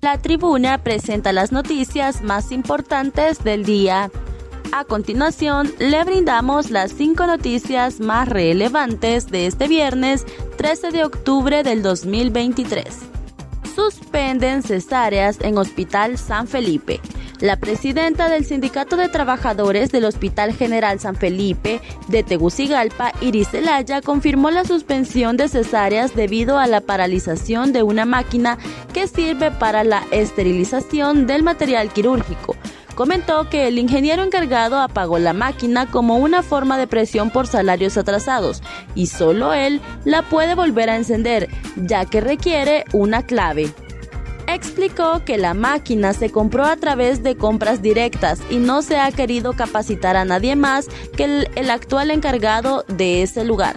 La tribuna presenta las noticias más importantes del día. A continuación, le brindamos las cinco noticias más relevantes de este viernes 13 de octubre del 2023. Suspenden cesáreas en Hospital San Felipe. La presidenta del Sindicato de Trabajadores del Hospital General San Felipe de Tegucigalpa, Iris Zelaya, confirmó la suspensión de cesáreas debido a la paralización de una máquina que sirve para la esterilización del material quirúrgico. Comentó que el ingeniero encargado apagó la máquina como una forma de presión por salarios atrasados y solo él la puede volver a encender, ya que requiere una clave explicó que la máquina se compró a través de compras directas y no se ha querido capacitar a nadie más que el, actual encargado de ese lugar.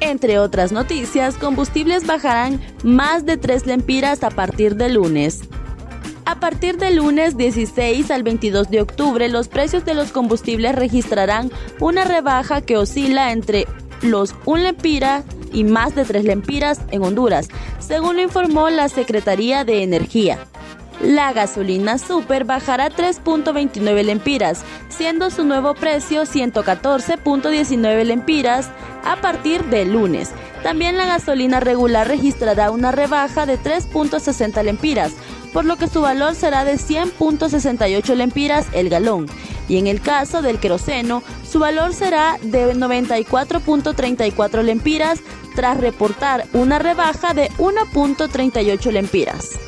Entre otras noticias, combustibles bajarán más de 3 lempiras a partir de lunes. A partir del lunes 16 al 22 de octubre, los precios de los combustibles registrarán una rebaja que oscila entre los 1 lempira y más de 3 lempiras en Honduras, según lo informó la Secretaría de Energía. La gasolina super bajará 3.29 lempiras, siendo su nuevo precio 114.19 lempiras a partir del lunes. También la gasolina regular registrará una rebaja de 3.60 lempiras, por lo que su valor será de 100.68 lempiras el galón. Y en el caso del queroseno, su valor será de 94.34 lempiras tras reportar una rebaja de 1.38 lempiras.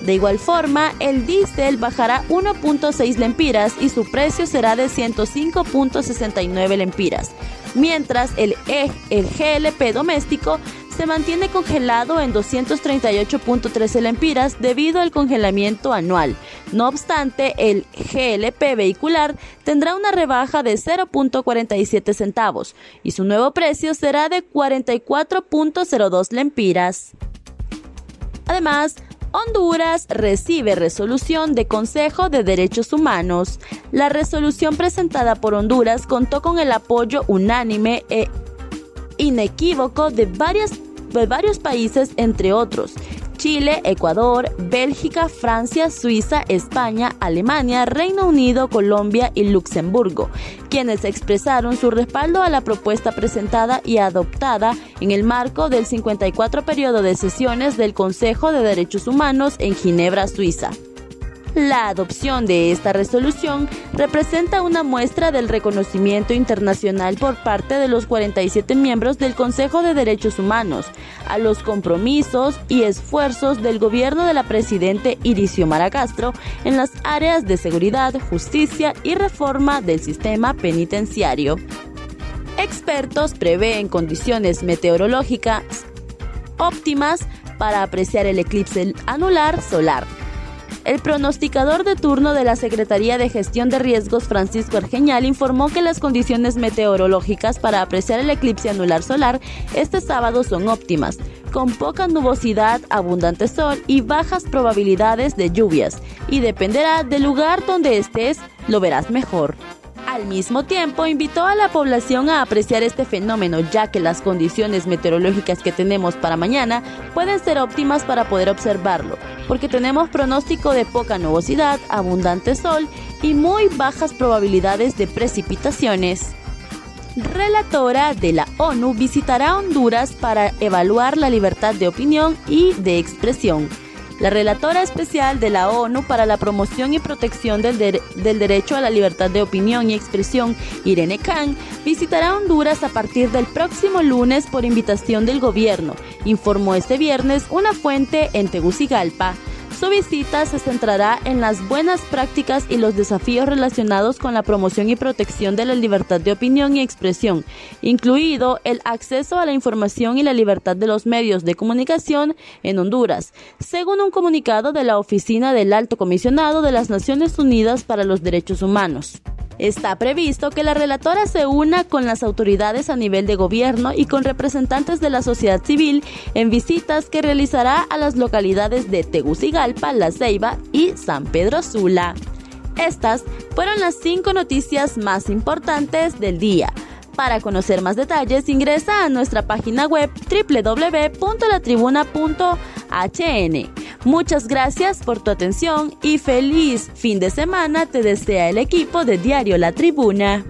De igual forma, el diésel bajará 1.6 lempiras y su precio será de 105.69 lempiras, mientras el, e, el GLP doméstico se mantiene congelado en 238.13 lempiras debido al congelamiento anual. No obstante, el GLP vehicular tendrá una rebaja de 0.47 centavos y su nuevo precio será de 44.02 lempiras. Además, Honduras recibe resolución de Consejo de Derechos Humanos. La resolución presentada por Honduras contó con el apoyo unánime e inequívoco de varias de varios países, entre otros. Chile, Ecuador, Bélgica, Francia, Suiza, España, Alemania, Reino Unido, Colombia y Luxemburgo, quienes expresaron su respaldo a la propuesta presentada y adoptada en el marco del 54 periodo de sesiones del Consejo de Derechos Humanos en Ginebra, Suiza. La adopción de esta resolución representa una muestra del reconocimiento internacional por parte de los 47 miembros del Consejo de Derechos Humanos a los compromisos y esfuerzos del gobierno de la presidente Iricio Maracastro en las áreas de seguridad, justicia y reforma del sistema penitenciario. Expertos prevén condiciones meteorológicas óptimas para apreciar el eclipse anular solar el pronosticador de turno de la Secretaría de Gestión de Riesgos, Francisco Argeñal, informó que las condiciones meteorológicas para apreciar el eclipse anular solar este sábado son óptimas, con poca nubosidad, abundante sol y bajas probabilidades de lluvias, y dependerá del lugar donde estés, lo verás mejor. Al mismo tiempo, invitó a la población a apreciar este fenómeno, ya que las condiciones meteorológicas que tenemos para mañana pueden ser óptimas para poder observarlo, porque tenemos pronóstico de poca nubosidad, abundante sol y muy bajas probabilidades de precipitaciones. Relatora de la ONU visitará Honduras para evaluar la libertad de opinión y de expresión. La relatora especial de la ONU para la promoción y protección del, derecho a la libertad de opinión y expresión, Irene Khan, visitará Honduras a partir del próximo lunes por invitación del gobierno, informó este viernes una fuente en Tegucigalpa. Su visita se centrará en las buenas prácticas y los desafíos relacionados con la promoción y protección de la libertad de opinión y expresión, incluido el acceso a la información y la libertad de los medios de comunicación en Honduras, según un comunicado de la Oficina del Alto Comisionado de las Naciones Unidas para los Derechos Humanos. Está previsto que la relatora se una con las autoridades a nivel de gobierno y con representantes de la sociedad civil en visitas que realizará a las localidades de Tegucigalpa, La Ceiba y San Pedro Sula. Estas fueron las cinco noticias más importantes del día. Para conocer más detalles ingresa a nuestra página web www.latribuna.hn. Muchas gracias por tu atención y feliz fin de semana te desea el equipo de Diario La Tribuna.